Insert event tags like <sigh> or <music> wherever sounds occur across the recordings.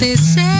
they say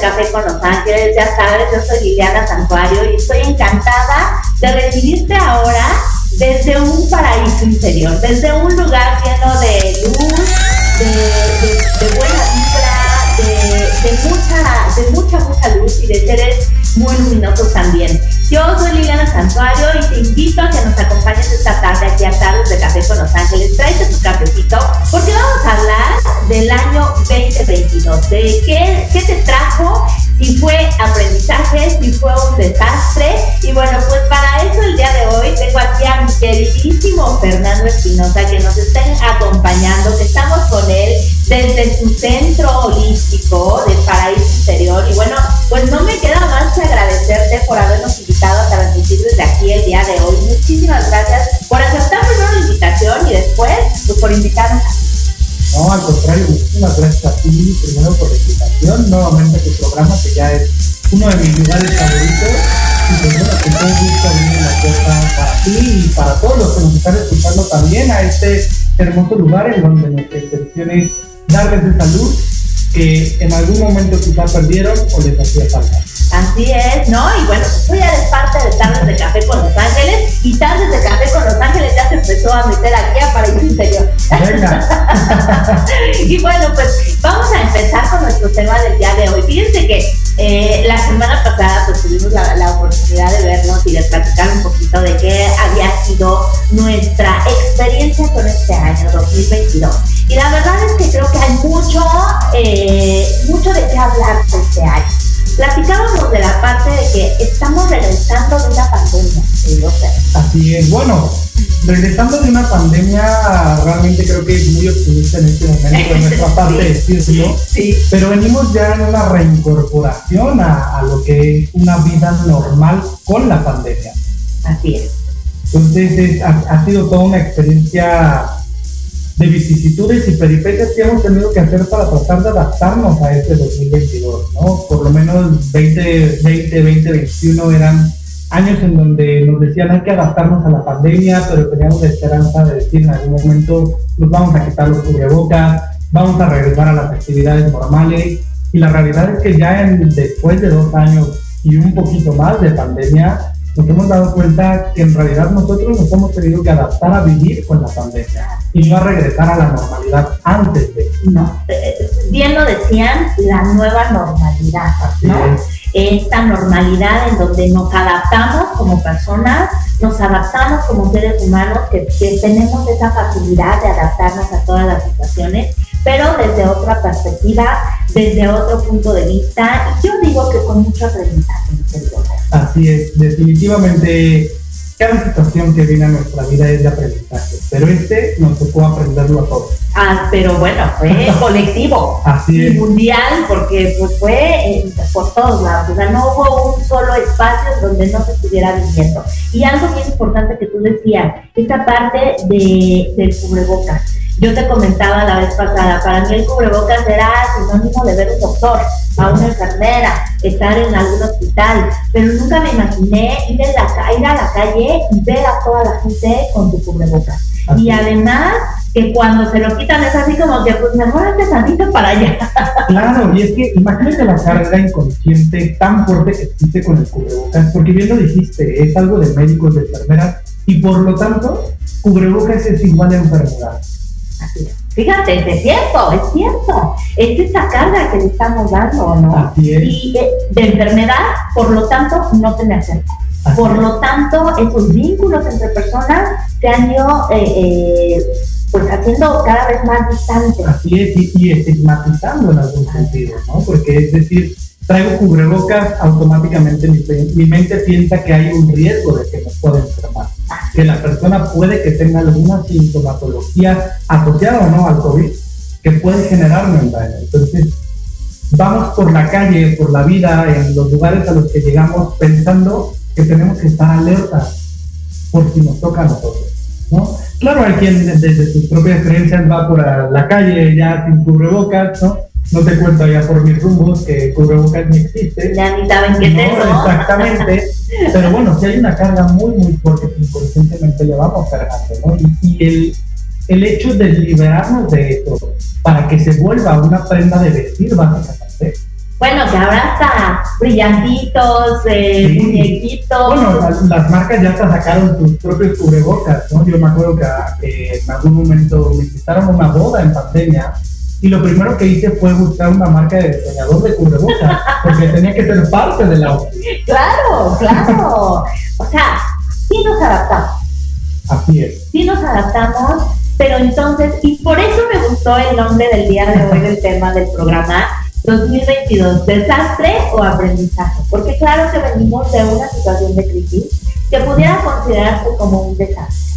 Café con Los Ángeles. Ya sabes, yo soy Liliana Santuario y estoy encantada de recibirte ahora desde un paraíso interior, desde un lugar lleno de luz, de, buena vibra, de, mucha, de mucha, mucha luz y de seres muy luminosos también. Yo soy Liliana Santuario y te invito a que nos acompañes esta tarde aquí a Tardes de Café con Los Ángeles. Tráete tu cafecito porque vamos a hablar del año 2022, de qué, qué te trajo, si fue aprendizaje, si fue un desastre. Y bueno, pues para eso el día de hoy tengo aquí a mi queridísimo Fernando Espinosa que nos está acompañando, que estamos con él desde su centro holístico del Paraíso Interior. Y bueno, pues no me queda más que agradecerte por habernos invitado a transmitir desde aquí el día de hoy. Muchísimas gracias por aceptar primero la invitación y después pues, por invitarnos no, al contrario, muchísimas gracias a ti primero por la invitación, nuevamente tu programa que ya es uno de mis lugares favoritos y pues bueno, que todo gusto abrir la puerta para ti y para todos los que nos están escuchando también a este hermoso lugar en donde nuestra intención es darles de salud que en algún momento quizás perdieron o les hacía falta. Así es, ¿no? Y bueno, tú ya eres parte de Tardes de Café con Los Ángeles y Tardes de Café con Los Ángeles ya se empezó a meter aquí a Paraíso Interior. <laughs> y bueno, pues vamos a empezar con nuestro tema del día de hoy. Fíjense que eh, la semana pasada pues tuvimos la, la, oportunidad de vernos y de platicar un poquito de qué había sido nuestra experiencia con este año 2022. Y la verdad es que creo que hay mucho, eh, mucho de qué hablar de este año. Platicábamos de la parte de que estamos regresando de una pandemia, Así es, bueno, regresando de una pandemia, realmente creo que es muy optimista en este momento de <laughs> nuestra parte decirlo, sí. pero venimos ya en una reincorporación a, a, lo que es una vida normal con la pandemia. Así es. Entonces es, ha, ha sido toda una experiencia de vicisitudes y peripecias que hemos tenido que hacer para tratar de adaptarnos a este 2022, ¿no? Por lo menos 2020, 2021 eran años en donde nos decían hay que adaptarnos a la pandemia, pero teníamos la esperanza de decir en algún momento nos vamos a quitar los cubrebocas, vamos a regresar a las actividades normales y la realidad es que ya en, después de dos años y un poquito más de pandemia, nos hemos dado cuenta que en realidad nosotros nos hemos tenido que adaptar a vivir con la pandemia y no a regresar a la normalidad antes de. No, bien lo decían, la nueva normalidad, ¿no? Esta normalidad en donde nos adaptamos como personas, nos adaptamos como seres humanos, que, que tenemos esa facilidad de adaptarnos a todas las situaciones pero desde otra perspectiva, desde otro punto de vista, y yo digo que con mucho aprendizaje. Así es, definitivamente cada situación que viene a nuestra vida es de aprendizaje, pero este nos tocó aprenderlo a todos. Ah, pero bueno, fue <laughs> colectivo Así y mundial, porque pues fue eh, por todos lados, o sea, no hubo un solo espacio donde no se estuviera viviendo. Y algo bien importante que tú decías, esta parte de, del cubrebocas. Yo te comentaba la vez pasada, para mí el cubrebocas era sinónimo de ver un doctor, a una enfermera, estar en algún hospital, pero nunca me imaginé ir, la, ir a la calle y ver a toda la gente con su cubrebocas. Y además que cuando se lo quitan es así como que pues mejor antes tantito para allá. Claro, y es que imagínate la carga inconsciente tan fuerte que existe con el cubrebocas, porque bien lo dijiste, es algo de médicos, de enfermeras, y por lo tanto, cubrebocas es igual a enfermedad. Fíjate, es cierto, es cierto. Es esa carga que le estamos dando, ¿no? Y eh, de, enfermedad, por lo tanto, no te me acerco. Por lo tanto, esos vínculos entre personas se han ido eh, eh, pues haciendo cada vez más distantes. Así es, y, y estigmatizando en algún sentido, ¿no? Porque es decir, traigo cubrebocas, automáticamente mi, mi, mente piensa que hay un riesgo de que me pueda enfermar, que la persona puede que tenga alguna sintomatología asociada o no al COVID que puede generarme un daño. Entonces, vamos por la calle, por la vida, en los lugares a los que llegamos pensando que tenemos que estar alerta por si nos toca a nosotros. ¿no? Claro, hay quien desde sus propias creencias va por la calle ya sin cubrebocas, ¿no? no te cuento ya por mis rumbos que cubrebocas ni existe. Ya ni saben qué es eso. Exactamente. Pero bueno, sí hay una carga muy, muy fuerte que inconscientemente le vamos cargando, ¿no? Y, el, el hecho de liberarnos de esto para que se vuelva una prenda de vestir, básicamente. Bueno, que ahora hasta brillantitos, eh, muñequitos. Bueno, las, marcas ya hasta sacaron sus propios cubrebocas, ¿no? Yo me acuerdo que, que en algún momento me invitaron a una boda en pandemia y lo primero que hice fue buscar una marca de diseñador de cubrebocas, <laughs> porque tenía que ser parte del outfit. Claro, claro. o sea, sí nos adaptamos. Así es. Sí nos adaptamos, pero entonces, y por eso me gustó el nombre del día de hoy del tema del programa, 2022, desastre o aprendizaje, porque claro que venimos de una situación de crisis que pudiera considerarse como un desastre.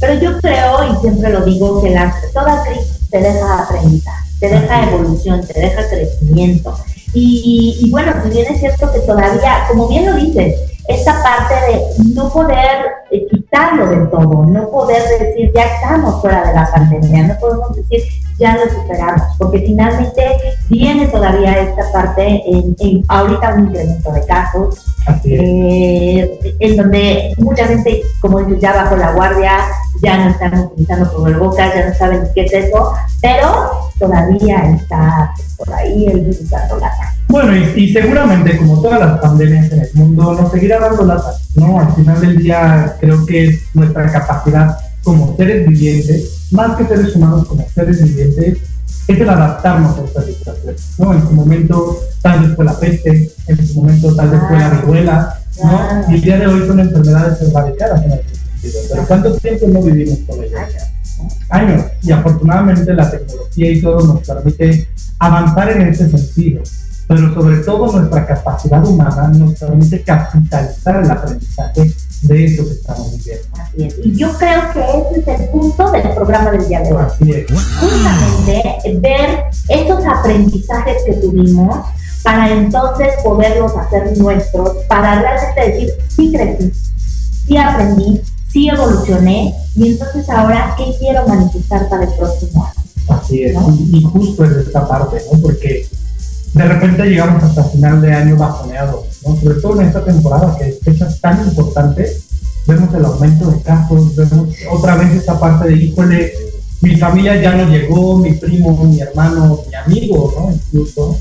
Pero yo creo, y siempre lo digo, que la, toda crisis te deja aprendizaje, te deja evolución, te deja crecimiento. Y, y bueno, si bien es cierto que todavía, como bien lo dices, esta parte de no poder eh, quitarlo del todo, no poder decir ya estamos fuera de la pandemia, no podemos decir ya lo superamos, porque finalmente viene todavía esta parte en, ahorita un incremento de casos, eh, en donde mucha gente, como dices, ya bajo la guardia, ya no están utilizando cubrebocas, ya no saben qué es eso, pero todavía está por ahí el virus dando lata. Bueno, y, seguramente, como todas las pandemias en el mundo, nos seguirá dando lata, ¿no? Al final del día, creo que es nuestra capacidad como seres vivientes, más que seres humanos, como seres vivientes, es el adaptarnos a esta situación, ¿no? En su momento tal vez fue la peste, en su momento tal vez fue la viruela, ¿no? Y el día de hoy son enfermedades erradicadas en el sentido. Pero ¿cuánto tiempo no vivimos con ellas? Años. Y afortunadamente la tecnología y todo nos permite avanzar en ese sentido pero sobre todo nuestra capacidad humana nos permite capitalizar el aprendizaje de eso que estamos viviendo. Así es. Y yo creo que ese es el punto del programa del día de hoy. Así es. Justamente ver esos aprendizajes que tuvimos para entonces poderlos hacer nuestros, para realmente decir, sí crecí, sí aprendí, sí evolucioné, y entonces ahora, ¿qué quiero manifestar para el próximo año? Así es, y justo es esta parte, ¿no? Porque de repente llegamos hasta final de año bajoneados, ¿no? sobre todo en esta temporada que es fechas tan importantes, vemos el aumento de casos, vemos otra vez esta parte de, híjole, mi familia ya no llegó, mi primo, mi hermano, mi amigo, ¿no? Incluso,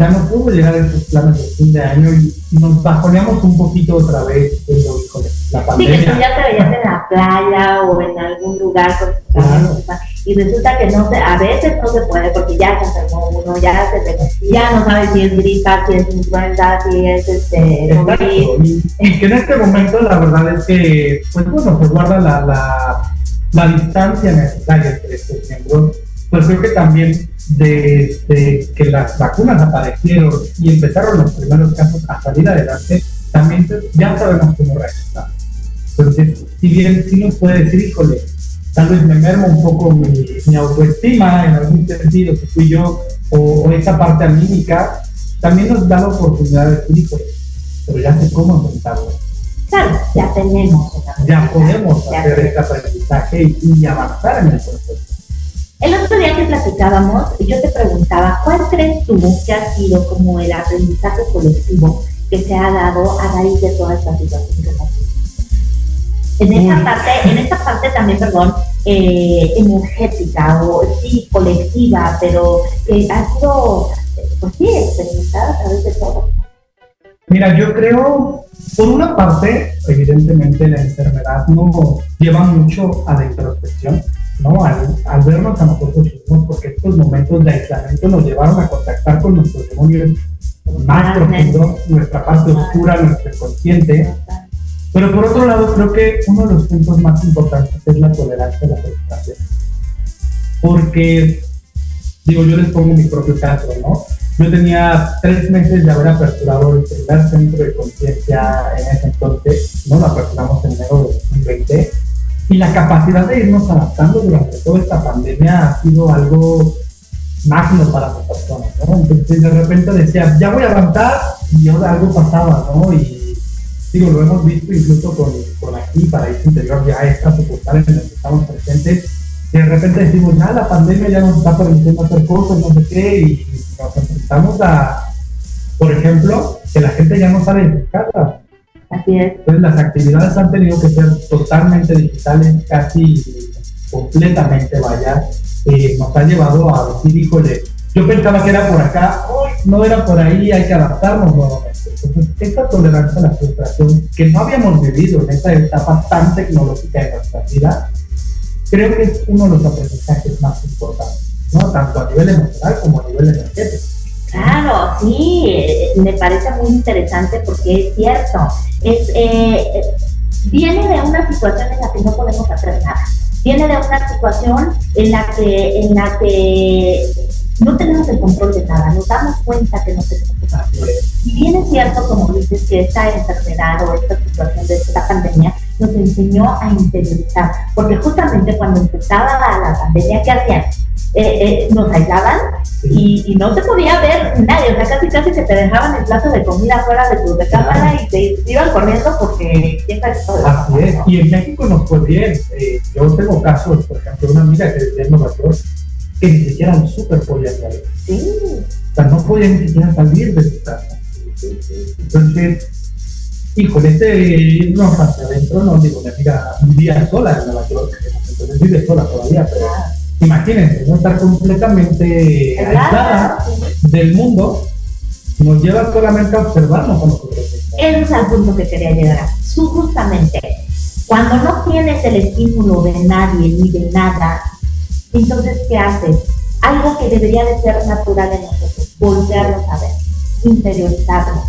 ya no pudo llegar a esos planes de fin de año y, nos bajoneamos un poquito otra vez, híjole, la pandemia. Sí, que tú ya te veías en la playa o en algún lugar con y resulta que no se, a veces no se puede porque ya se enfermó uno, ya se ya no sabe si es gripa, si es influenza, si es este y, que en este momento la verdad es que pues bueno pues guarda la, la, la distancia necesaria entre estos miembros. Pues creo que también desde que las vacunas aparecieron y empezaron los primeros casos a salir adelante, también ya sabemos cómo reaccionar. Entonces, si bien sí nos puede decir, híjole, tal vez me merma un poco mi, autoestima en algún sentido que fui yo, o, esa parte anímica, también nos da la oportunidad de decir, pero ya sé cómo enfrentarlo. Claro, ya tenemos. Ya podemos hacer este aprendizaje y, avanzar en el proceso. El otro día que platicábamos, yo te preguntaba, ¿cuál crees tú que ha sido como el aprendizaje colectivo que se ha dado a raíz de toda esta situación que en esta parte, en esta parte también, perdón, eh, energética o sí, colectiva, pero que ha sido, pues sí, experimentada a través de todo. Mira, yo creo, por una parte, evidentemente la enfermedad nos lleva mucho a la introspección, ¿no? Al, al vernos a nosotros mismos, porque estos momentos de aislamiento nos llevaron a contactar con nuestros demonios más profundos, nuestra parte oscura, nuestro consciente pero por otro lado, creo que uno de los puntos más importantes es la tolerancia a la frustración. Porque, digo, yo les pongo mi propio caso, ¿no? Yo tenía tres meses de haber aperturado el primer centro de conciencia en ese entonces, ¿no? Lo aperturamos en enero de 2020. Y la capacidad de irnos adaptando durante toda esta pandemia ha sido algo magno para las personas, ¿no? Entonces de repente decía, ya voy a avanzar y ahora algo pasaba, ¿no? Y digo, lo hemos visto incluso con, con aquí, Paraíso Interior, ya esta sucursal en la que estamos presentes, y de repente decimos, ya la pandemia ya nos está permitiendo hacer cosas, no sé qué, y nos enfrentamos a, por ejemplo, que la gente ya no sale de sus casas. Así es. Entonces las actividades han tenido que ser totalmente digitales, casi completamente, vaya, eh, nos ha llevado a decir, híjole, yo pensaba que era por acá, no era por ahí, hay que adaptarnos nuevamente. Entonces, esta tolerancia a la frustración que no habíamos vivido en esta etapa tan tecnológica de nuestra vida, creo que es uno de los aprendizajes más importantes. ¿no? Tanto a nivel emocional como a nivel energético. Claro, sí, me parece muy interesante porque es cierto. Es, eh, viene de una situación en la que no podemos hacer nada. Viene de una situación en la que, en la que no tenemos el control de nada, nos damos cuenta que no tenemos el control. Y bien es cierto, como dices, que esta enfermedad o esta situación de esta pandemia nos enseñó a interiorizar, porque justamente cuando empezaba la pandemia, ¿qué hacían? Eh, eh, nos aislaban y, no se podía ver nadie, o sea, casi casi que te dejaban el plato de comida fuera de tu recámara y te, iban corriendo porque quién Así es, y en México nos fue bien. Eh, yo tengo casos, por ejemplo, una amiga que es de Nueva York, que ni siquiera el súper podía salir. Sí. O sea, no podía ni siquiera salir de su casa. Entonces, híjole, este irnos hacia adentro, no digo, mi amiga vivía sola en Nueva York, entonces vive sola todavía, pero imagínense, no estar completamente aislada del mundo nos lleva solamente a observarnos a nosotros. Ese es el punto que quería llegar. Justamente, cuando no tienes el estímulo de nadie ni de nada, entonces, ¿qué haces? Algo que debería de ser natural en nosotros, volvernos a ver, interiorizarnos,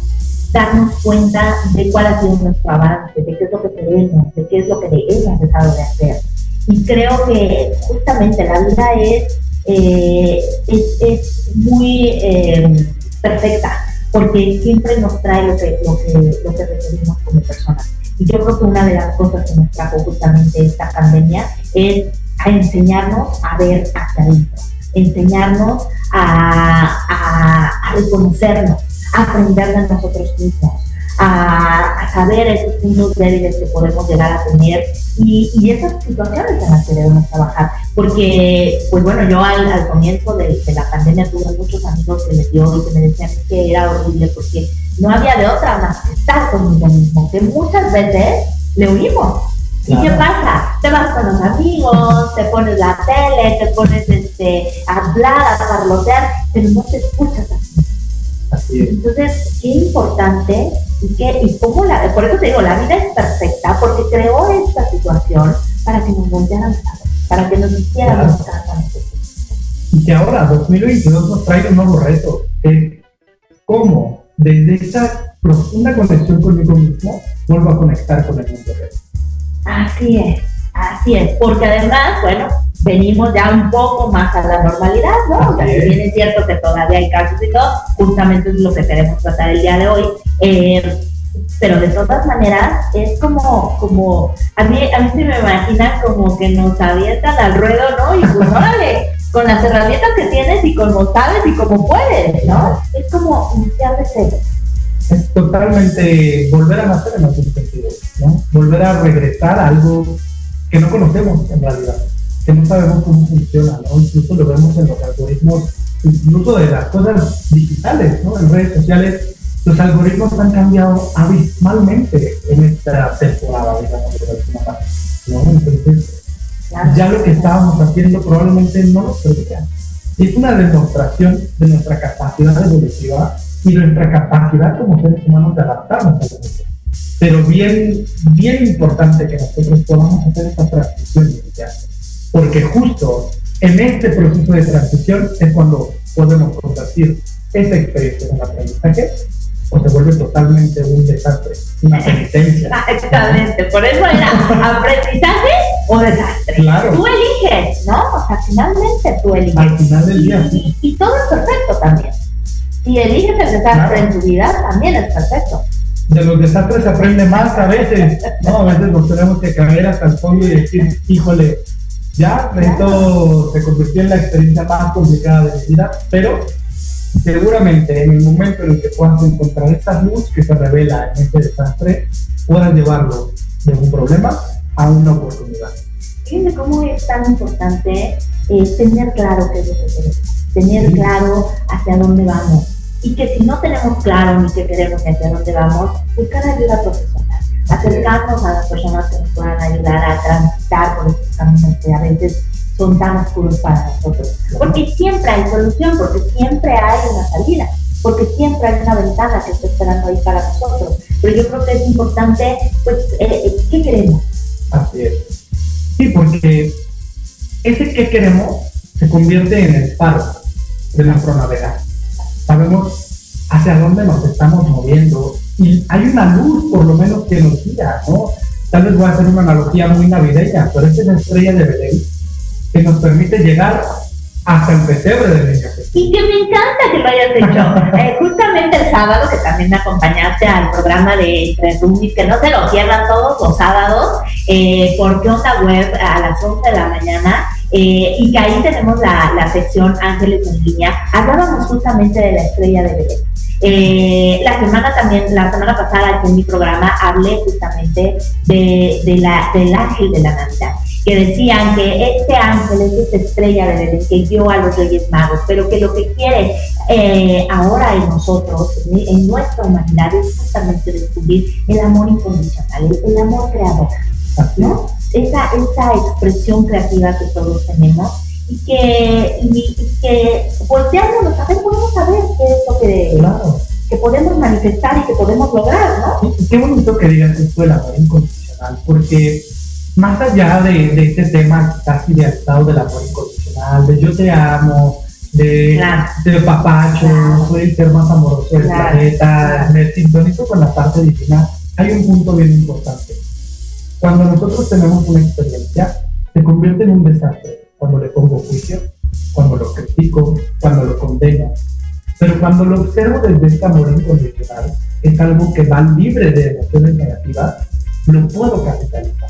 darnos cuenta de cuál ha sido nuestro avance, de qué es lo que queremos, de qué es lo que hemos dejado de hacer. Y creo que justamente la vida es, eh, es, muy eh, perfecta, porque siempre nos trae lo que, lo que, lo que requerimos como personas. Y yo creo que una de las cosas que nos trajo justamente esta pandemia es a enseñarnos a ver hacia adentro, enseñarnos a, a, reconocernos, a aprender de nosotros mismos, a, saber esos puntos débiles que podemos llegar a tener y, y, esas situaciones en las que debemos trabajar. Porque, pues bueno, yo al, al comienzo de, de, la pandemia tuve muchos amigos que me dio y que me decían que era horrible porque no había de otra más que estar conmigo mismo, que muchas veces le huimos ¿Y qué pasa? Te vas con los amigos, te pones la tele, te pones este, a hablar, a parlotear, pero no te escuchas así. Así es. Entonces, qué importante y, qué, y cómo la, por eso te digo, la vida es perfecta porque creó esta situación para que nos voltearan para que nos hiciéramos claro. Y que ahora, 2022, nos trae un nuevo reto. ¿Cómo? Desde esa profunda conexión conmigo mismo, vuelvo a conectar con el mundo real. Así es, así es, porque además, bueno, venimos ya un poco más a la normalidad, ¿no? O sea, si bien es cierto que todavía hay casos y todo, justamente es lo que queremos tratar el día de hoy. Eh, pero de todas maneras es como, como, a mí, a mí se me imagina como que nos avientan al ruedo, ¿no? Y pues <laughs> órale, con las herramientas que tienes y como sabes y como puedes, ¿no? Es como iniciar de cero es totalmente volver a nacer en algún sentido, ¿no? Volver a regresar a algo que no conocemos en realidad, que no sabemos cómo funciona, ¿no? Incluso lo vemos en los algoritmos, incluso de las cosas digitales, ¿no? En redes sociales, los algoritmos han cambiado abismalmente en esta temporada, digamos, de alguna ¿no? Entonces, ya lo que estábamos haciendo probablemente no nos permitía. Es una demostración de nuestra capacidad evolutiva y nuestra capacidad como seres humanos de adaptarnos a mundo. Pero bien, bien importante que nosotros podamos hacer esta transición inicial, porque justo en este proceso de transición es cuando podemos convertir esa experiencia en aprendizaje o se vuelve totalmente un desastre, una penitencia. <laughs> Exactamente, por eso era aprendizaje o desastre. Claro. Tú eliges, ¿no? O sea, finalmente tú eliges. Al final del día, sí. y todo es perfecto también. Si eliges el desastre en tu vida, también es perfecto. De los desastres se aprende más a veces, ¿no? A veces nos tenemos que caer hasta el fondo y decir, híjole, ya, esto se convirtió en la experiencia más complicada de mi vida, pero seguramente en el momento en el que puedas encontrar esta luz que se revela en este desastre, puedas llevarlo de un problema a una oportunidad. Fíjense cómo es tan importante eh, tener claro qué es lo que queremos, tener claro hacia dónde vamos y que si no tenemos claro ni qué queremos ni hacia dónde vamos, buscar ayuda profesional, acercarnos a las personas que nos puedan ayudar a transitar por estos caminos que a veces son tan oscuros para nosotros. Porque siempre hay solución, porque siempre hay una salida, porque siempre hay una ventana que está esperando ahí para nosotros. Pero yo creo que es importante, pues, eh, eh, ¿qué queremos? Así es. Sí, porque ese que queremos se convierte en el faro de nuestro navegar. Sabemos hacia dónde nos estamos moviendo y hay una luz por lo menos que nos guía, ¿no? Tal vez voy a hacer una analogía muy navideña, pero es la estrella de Belén que nos permite llegar hasta el pesebre de niño Y que me encanta que lo hayas hecho. <laughs> Eh, justamente el sábado, que también me acompañaste al programa de Entre Roomies, que no se lo cierran todos los sábados, eh, por onda web a las 11 de la mañana. Eh, y que ahí tenemos la, la, sección Ángeles en línea. Hablábamos justamente de la estrella de Belén. Eh, la semana también, la semana pasada en mi programa hablé justamente de, de la, del ángel de la Navidad que decían que este ángel es esta estrella de Belén que dio a los Reyes Magos, pero que lo que quiere eh, ahora en nosotros, en, nuestra humanidad, es justamente descubrir el amor incondicional, el, amor creador, ¿no? Esa, esa expresión creativa que todos tenemos y que, y, que volteándonos a ver, podemos saber qué es lo que, que podemos manifestar y que podemos lograr, ¿no? qué bonito que digas esto del amor incondicional, porque más allá de, de este tema casi de estado del amor incondicional, de yo te amo, de, de papacho, soy el ser más amoroso del planeta, me sintonizo con la parte divina, hay un punto bien importante. Cuando nosotros tenemos una experiencia, se convierte en un desastre cuando le pongo juicio, cuando lo critico, cuando lo condeno. Pero cuando lo observo desde este amor incondicional, es algo que va libre de emociones negativas, lo puedo capitalizar.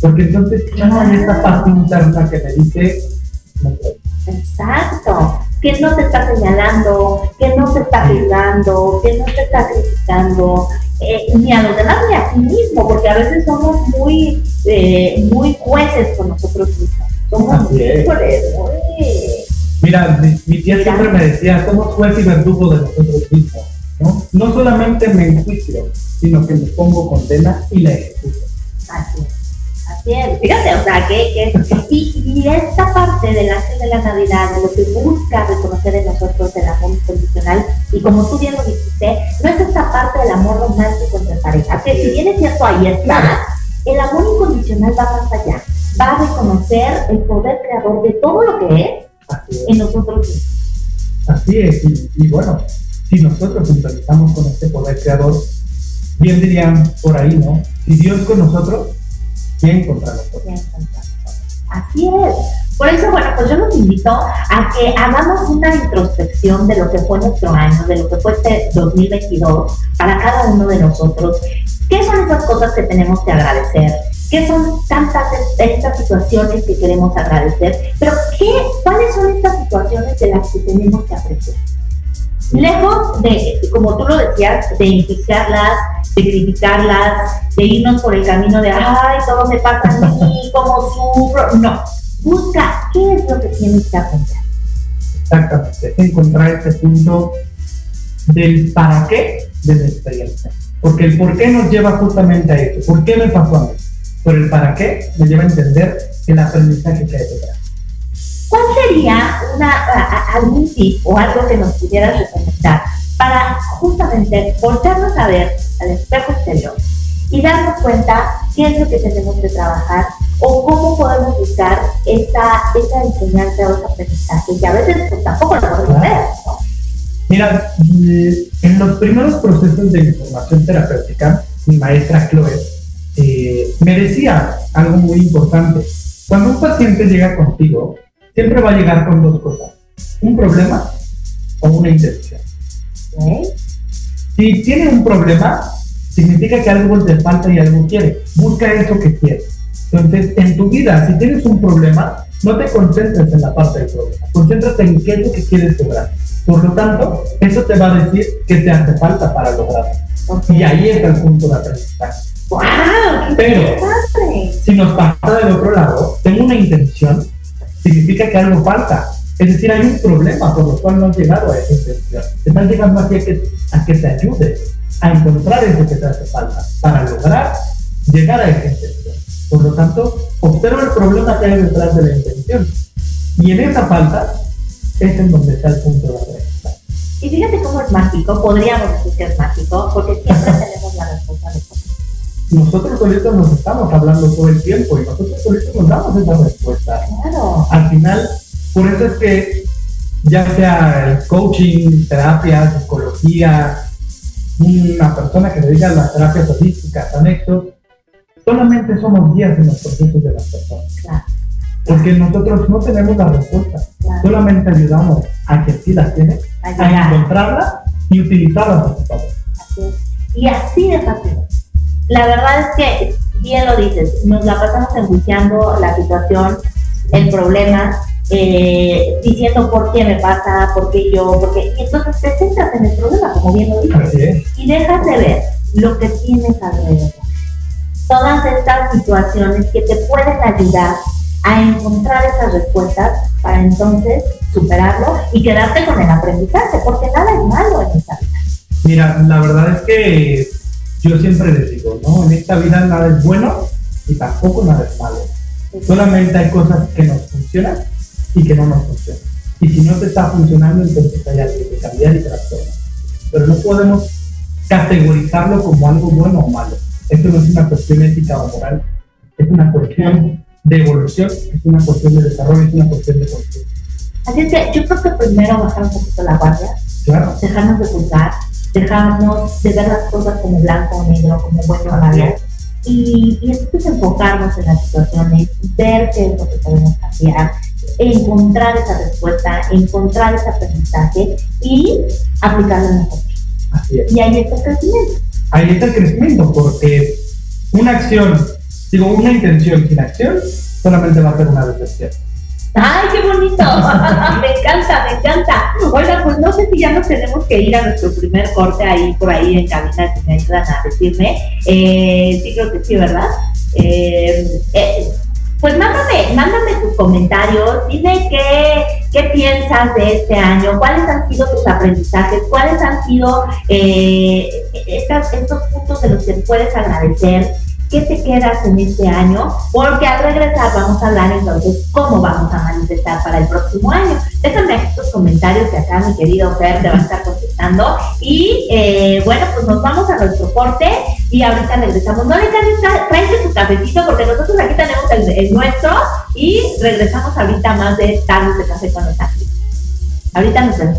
Porque entonces ya no hay esta parte interna que me dice, Exacto. Que no te está señalando, que no te está juzgando, que no te está criticando, eh, ni a los demás ni a ti mismo, porque a veces somos muy, eh, muy jueces con nosotros mismos. Mira, mi, tía siempre me decía, somos juez y verdugo de nosotros mismos. ¿no? no solamente me enjuicio, sino que me pongo condena y la ejecuto. Así es. Así es, fíjate, o sea, que, y, esta parte del ángel de la Navidad, de lo que busca reconocer en nosotros el amor incondicional, y como tú bien lo dijiste, no es esta parte del amor romántico entre pareja, que si bien es cierto, ahí está, el amor incondicional va más allá, va a reconocer el poder creador de todo lo que es, en nosotros mismos. Así es, y, bueno, si nosotros sintonizamos con este poder creador, bien dirían por ahí, ¿no? Si Dios con nosotros, ¿quién contra nosotros? Así es. Por eso, bueno, pues yo los invito a que hagamos una introspección de lo que fue nuestro año, de lo que fue este 2022 para cada uno de nosotros. ¿Qué son esas cosas que tenemos que agradecer? ¿Qué son tantas estas situaciones que queremos agradecer? Pero ¿qué, ¿cuáles son estas situaciones de las que tenemos que apreciar? Lejos de, como tú lo decías, de enjuiciarlas, de criticarlas, de irnos por el camino de, ay, todo me pasa a mí, <laughs> como sufro. No, busca qué es lo que tienes que aprender. Exactamente, encontrar ese punto del para qué de la experiencia. Porque el por qué nos lleva justamente a eso. ¿Por qué me pasó a mí? Pero el para qué me lleva a entender el aprendizaje que hay detrás. ¿Cuál sería una, algún tip o algo que nos pudieras recomendar para justamente volvernos a ver al espejo exterior y darnos cuenta qué es lo que tenemos que trabajar o cómo podemos buscar esa, esa enseñanza o ese aprendizaje que a veces pues, tampoco lo podemos ver, Mira, en los primeros procesos de información terapéutica, mi maestra Chloe eh, me decía algo muy importante. Cuando un paciente llega contigo, siempre va a llegar con dos cosas, un problema o una intención. Si tiene un problema, significa que algo te falta y algo quiere. Busca eso que quiere. Entonces, en tu vida, si tienes un problema, no te concentres en la parte del problema, concéntrate en qué es lo que quieres lograr. Por lo tanto, eso te va a decir qué te hace falta para lograrlo. Y ahí está el punto de aprendizaje. ¡Wow! Pero, si nos pasa del otro lado, tengo una intención, significa que algo falta. Es decir, hay un problema por lo cual no has llegado a esa intención. Te están llegando aquí a que, a que te ayude a encontrar eso que te hace falta para lograr llegar a esa intención. Por lo tanto, observa el problema que hay detrás de la intención. Y en esa falta es en donde está el punto de aprendizaje. Y fíjate cómo es mágico, podríamos decir que es mágico, porque siempre <laughs> tenemos la respuesta de. Nosotros solitos nos estamos hablando todo el tiempo y nosotros solitos nos damos esa respuesta. Claro. Al final, Por eso es que ya sea el coaching, terapia, psicología, una persona que dedica a las terapias holísticas, anexos, solamente somos guías en los procesos de las personas. Porque nosotros no tenemos la respuesta, solamente ayudamos a que sí las tiene, a, encontrarla y utilizarla a su favor. Y así de fácil. La verdad es que, bien lo dices, nos la pasamos enjuiciando la situación, el problema, eh, diciendo por qué me pasa, por qué yo, porque y entonces te centras en el problema, como bien lo dices, y dejas de ver lo que tienes alrededor. Todas estas situaciones que te pueden ayudar a encontrar esas respuestas para entonces superarlo y quedarte con el aprendizaje, porque nada es malo en esta vida. Mira, la verdad es que yo siempre les digo, ¿no? En esta vida nada es bueno y tampoco nada es malo. Solamente hay cosas que nos funcionan y que no nos funcionan. Y si no te está funcionando, entonces hay algo que cambiar y trastornar. Pero no podemos categorizarlo como algo bueno o malo. Esto no es una cuestión ética o moral, es una cuestión de evolución, es una cuestión de desarrollo, es una cuestión de conciencia. Así es que yo creo que primero bajar un poquito la guardia, claro. dejarnos de juzgar, dejarnos de ver las cosas como blanco o negro, como bueno o malo. Y, y entonces enfocarnos en las situaciones, ver qué es lo que podemos cambiar, encontrar esa respuesta, encontrar ese aprendizaje y aplicarlo en nosotros. Así es. Y ahí está el crecimiento. Ahí está el crecimiento, porque una acción, digo, una intención sin acción solamente va a ser una decepción. ¡Ay, qué bonito! <laughs> me encanta, me encanta. Oiga, pues no sé si ya nos tenemos que ir a nuestro primer corte ahí por ahí en cabina, si me ayudan a decirme. Eh, sí, creo que sí, ¿verdad? Eh, eh, pues mándame, mándame tus comentarios, dime qué, qué piensas de este año, cuáles han sido tus aprendizajes, cuáles han sido estos puntos de los que puedes agradecer. ¿Qué te quedas en este año? Porque al regresar vamos a hablar entonces cómo vamos a manifestar para el próximo año. Déjame estos comentarios que acá mi querido Fer te va a estar contestando. Y eh, bueno, pues nos vamos a nuestro corte y ahorita regresamos. No le cambies, tráete tu cafecito porque nosotros aquí tenemos el, nuestro y regresamos ahorita más de tardes de café con los ángeles. Ahorita nos vemos.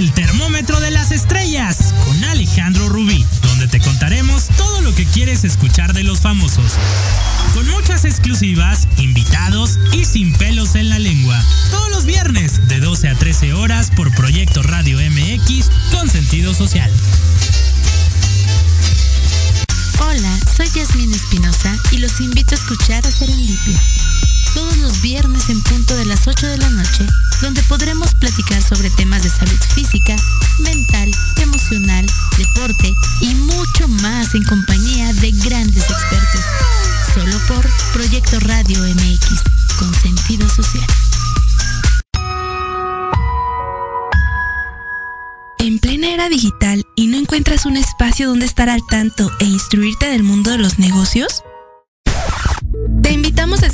El termómetro de las estrellas con Alejandro Rubí, donde te contaremos todo lo que quieres escuchar de los famosos. Con muchas exclusivas, invitados y sin pelos en la lengua. Todos los viernes de 12 a 13 horas por Proyecto Radio MX con sentido social. Hola, soy Yasmin Espinosa y los invito a escuchar a Serendipia todos los viernes en punto de las 8 de la noche, donde podremos platicar sobre temas de salud física, mental, emocional, deporte y mucho más en compañía de grandes expertos. Solo por Proyecto Radio MX, con sentido social. En plena era digital y no encuentras un espacio donde estar al tanto e instruirte del mundo de los negocios?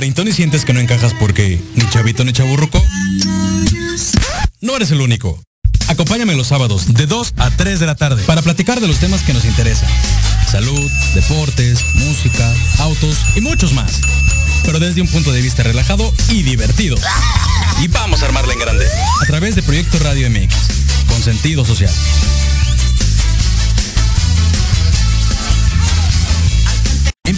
¿Treintón y sientes que no encajas porque ni chavito ni chaburruco? No eres el único. Acompáñame los sábados de 2 a 3 de la tarde para platicar de los temas que nos interesan. Salud, deportes, música, autos y muchos más. Pero desde un punto de vista relajado y divertido. Y vamos a armarla en grande. A través de Proyecto Radio MX, con sentido social.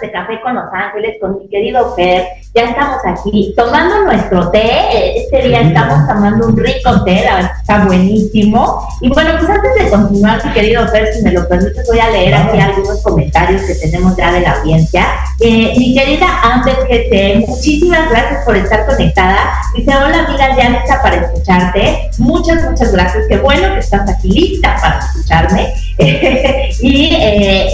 De Café con Los Ángeles, con mi querido Fer. Ya estamos aquí tomando nuestro té. Este día estamos tomando un rico té, la verdad está buenísimo. Y bueno, pues antes de continuar, mi querido Fer, si me lo permites, voy a leer aquí algunos comentarios que tenemos ya de la audiencia. Eh, mi querida Amber GT, muchísimas gracias por estar conectada. Dice, hola amiga, ya lista para escucharte. Muchas, muchas gracias. Qué bueno que estás aquí lista para escucharme. <laughs> y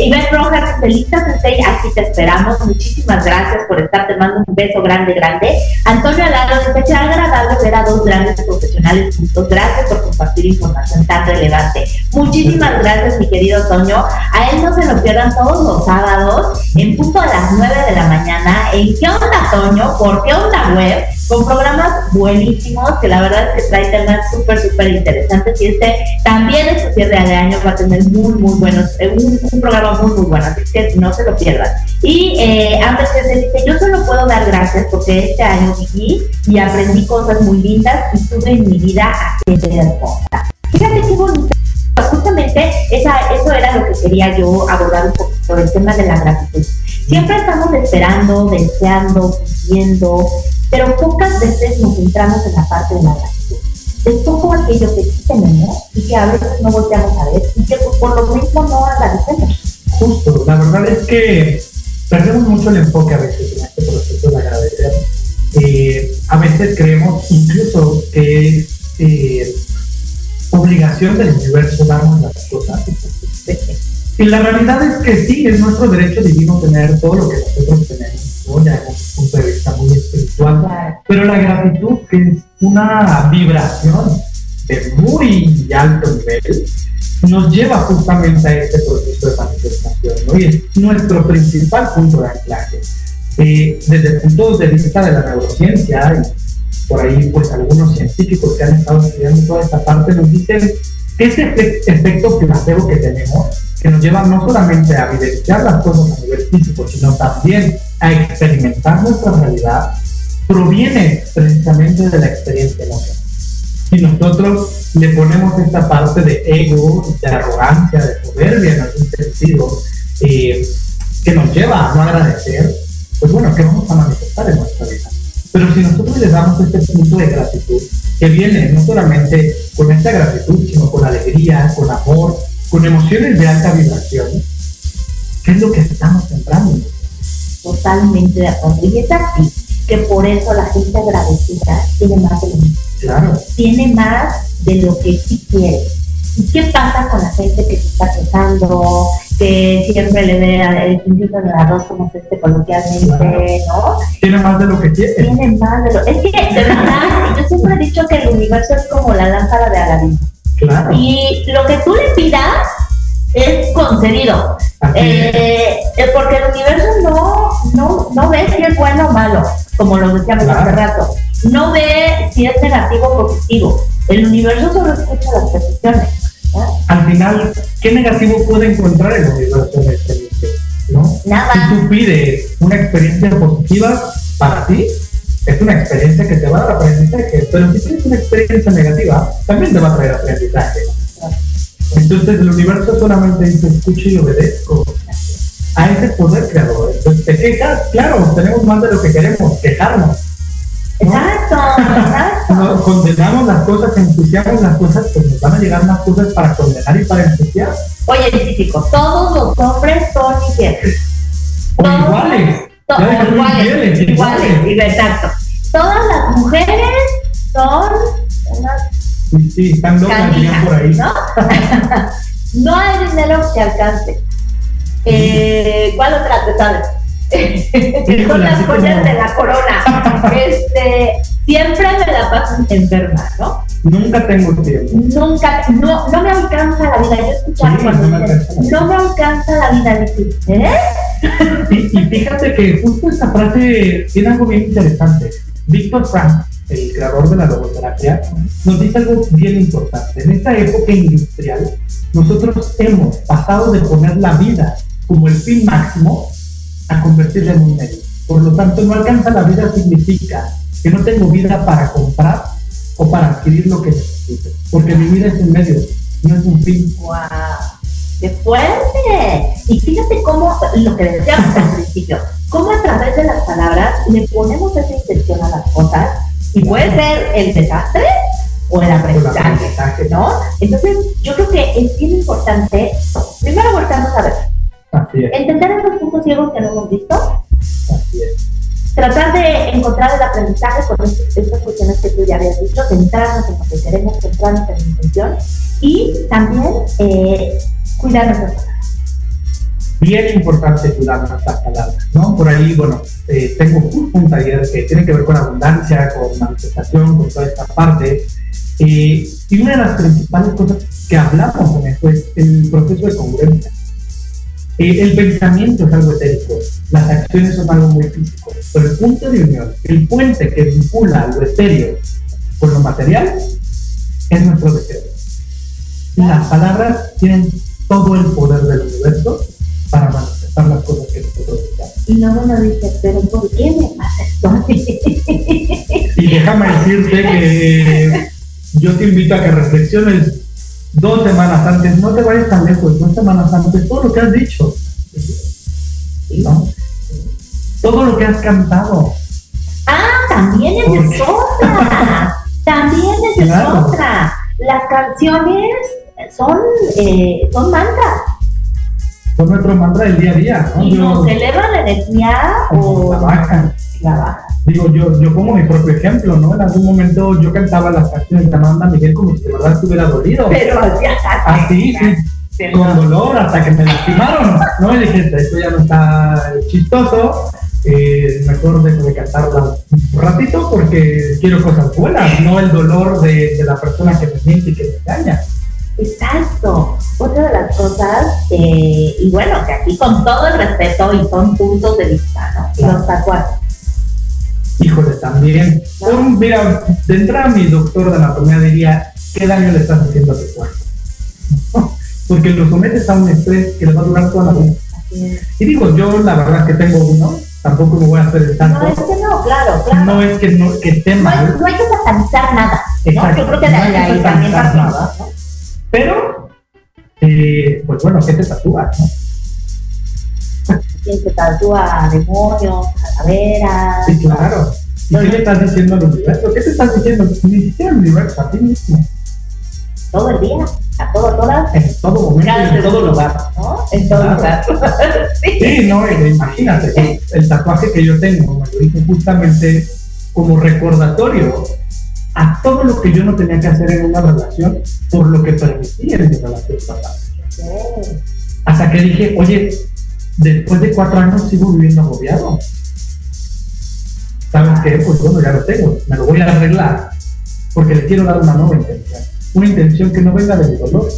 Iván Rojas, lista, aquí te esperamos. Muchísimas gracias por estar. Te mando un beso grande, grande. Antonio Alaro dice que agradable ver a dos grandes profesionales juntos. Gracias por compartir información tan relevante. Muchísimas gracias, mi querido Toño. A él no se lo pierdan todos los sábados en punto a las 9 de la mañana en ¿Qué onda, Toño? Por ¿Qué onda, web? Con programas buenísimos que la verdad es que trae temas súper, súper interesantes. Y este también su cierre de año va a tener muy, muy buenos, eh, un, programa muy, muy bueno. Así que no se lo pierdan. Y eh, antes que se dice, yo solo puedo dar gracias porque este año viví y aprendí cosas muy lindas y tuve en mi vida a gente hermosa. Fíjate qué bonito justamente esa, eso era lo que quería yo abordar un poquito, el tema de la gratitud. Siempre estamos esperando, deseando, pidiendo, pero pocas veces nos centramos en la parte de la gratitud. Es poco aquello que sí tenemos y que a veces no volteamos a ver y que por lo mismo no agradecemos. Justo, la verdad es que perdemos mucho el enfoque a veces en este proceso de agradecer. Eh, a veces creemos incluso que es eh, obligación del universo darnos las cosas. Y la realidad es que sí, es nuestro derecho divino tener todo lo que nosotros tenemos, ¿no? ya un punto de vista muy espiritual, pero la gratitud que es una vibración de muy alto nivel, nos lleva justamente a este proceso de manifestación, ¿no? y es nuestro principal punto de anclaje. Eh, desde el punto de vista de la neurociencia, y por ahí pues algunos científicos que han estado estudiando toda esta parte nos dicen que ese efecto placebo que tenemos que nos lleva no solamente a evidenciar las cosas a nivel físico, sino también a experimentar nuestra realidad, proviene precisamente de la experiencia emocional. Si nosotros le ponemos esta parte de ego, de arrogancia, de soberbia en algún sentido, eh, que nos lleva a no agradecer, pues bueno, ¿qué vamos a manifestar en nuestra vida? Pero si nosotros le damos este punto de gratitud, que viene no solamente con esta gratitud, sino con alegría, con amor, con emociones de alta vibración, ¿qué es lo que estamos sembrando? Totalmente de acuerdo. Y es así que por eso la gente agradecida tiene más de lo mismo. Claro. Tiene más de lo que sí quiere. ¿Y qué pasa con la gente que se está quejando, que siempre le ve el puntito de arroz como se dice coloquialmente, ¿no? Tiene más de lo que quiere. Tiene más de lo... Es que, de verdad, yo siempre he dicho que el universo es como la lámpara de Aladín. Y lo que tú le pidas es concedido. Eh, eh, porque el universo no, no, no ve si es bueno o malo, como lo decíamos hace rato. No ve si es negativo o positivo. El universo solo escucha las peticiones. Al final, ¿qué negativo puede encontrar el universo en este ¿no? Nada. Si tú pides una experiencia positiva para ti, es una experiencia que te va a dar aprendizaje, pero si tienes una experiencia negativa, también te va a traer aprendizaje. Entonces el universo solamente dice escucho y obedezco a ese poder creador. Entonces te quejas, claro, tenemos más de lo que queremos, quejarnos. Exacto, exacto. <laughs> condenamos las cosas, ensuciamos las cosas, pues nos van a llegar más cosas para condenar y para ensuciar. Oye, físico, todos los hombres son infieles. O iguales. Todos iguales, iguales, exacto. Todas las mujeres son unas Sí, sí, están por ahí. ¿no? <laughs> no hay dinero que alcance. Eh, ¿Cuál otra te sabes? <laughs> Son las joyas de la corona. Este, siempre me la paso enferma, ¿no? Nunca tengo tiempo. Nunca, no, no me alcanza la vida. Yo escuchaba cuando no, me no me alcanza la vida. ¿eh? Y, y, fíjate que justo esta frase tiene algo bien interesante. Víctor Frank, el creador de la logoterapia, nos dice algo bien importante. En esta época industrial, nosotros hemos pasado de poner la vida como el fin máximo a convertirla en un medio. Por lo tanto, no alcanza la vida significa que no tengo vida para comprar o para adquirir lo que necesito. Porque mi vida es un medio, no es un fin. ¡Wow! ¡Qué fuerte! Y fíjate cómo, lo que decíamos al principio, cómo a través de las palabras le ponemos esa intención a las cosas y puede ser el desastre o el aprendizaje, ¿no? Entonces, yo creo que es bien importante, primero volvernos a ver, entender esos puntos ciegos que no hemos visto, tratar de encontrar el aprendizaje con estas cuestiones que tú ya habías dicho, centrarnos en lo que queremos, centrarnos en la intención y también eh, cuidar nuestras palabras. Bien importante cuidar nuestras palabras, ¿no? Por ahí, bueno, eh, tengo un taller que tiene que ver con abundancia, con manifestación, con toda esta parte. Eh, y una de las principales cosas que hablamos en esto es el proceso de congruencia. Eh, el pensamiento es algo etérico, las acciones son algo muy físico, pero el punto de unión, el puente que vincula lo etéreo con lo material, es nuestro deseo. Las palabras tienen todo el poder del universo para manifestar las cosas que nosotros deseamos. Y no uno dice, pero ¿por qué me pasa esto? y déjame decirte que yo te invito a que reflexiones dos semanas antes, no te vayas tan lejos, dos semanas antes, todo lo que has dicho. ¿No? Todo lo que has cantado. Ah, también es de otra. <laughs> también es de otra. Las canciones son, eh, son mantras. Son nuestro mantra del día a día. ¿no? Y nos elevan la energía o la bajan. La bajan digo, yo, yo como mi propio ejemplo, ¿no? En algún momento yo cantaba las canciones de Amanda Miguel como si de verdad estuviera dolido. Pero así, sí, con dolor hasta que me lastimaron, ¿no? Y dije, esto ya no está chistoso, eh, mejor dejo de cantarla un ratito porque quiero cosas buenas, no el dolor de, de la persona que me miente y que me engaña. Exacto. Otra de las cosas, eh, y bueno, que aquí con todo el respeto y son puntos de vista, ¿no? Los tatuajes híjole, también. mira, de entrada mi doctor de anatomía diría, ¿qué daño le estás haciendo a tu cuerpo? <laughs> Porque lo sometes a un estrés que le va a durar toda la vida. Y digo, yo la verdad que tengo uno, tampoco me voy a hacer el tanto. No, es que no, claro, claro. No es que, no, que esté mal. No hay, que satanizar nada. Exacto, Yo creo que de ahí también nada. Pero, eh, pues bueno, ¿qué te tatúas? No? Quien se tatúa demonios, calaveras. Sí, claro. ¿Y qué le estás diciendo al universo? ¿Qué te estás diciendo? Ni siquiera al universo, a ti mismo. Todo el día, a todo, todas. En todo momento, en todo lugar. ¿no? En todo lugar. <laughs> sí. sí, no, imagínate, el tatuaje que yo tengo, me lo hice justamente como recordatorio a todo lo que yo no tenía que hacer en una relación por lo que permití en mi relación pasada. Hasta que dije, oye, después de cuatro años sigo viviendo agobiado. ¿Sabes qué? Pues bueno, ya lo tengo, me lo voy a arreglar porque le quiero dar una nueva intención. Una intención que no venga de mi dolor.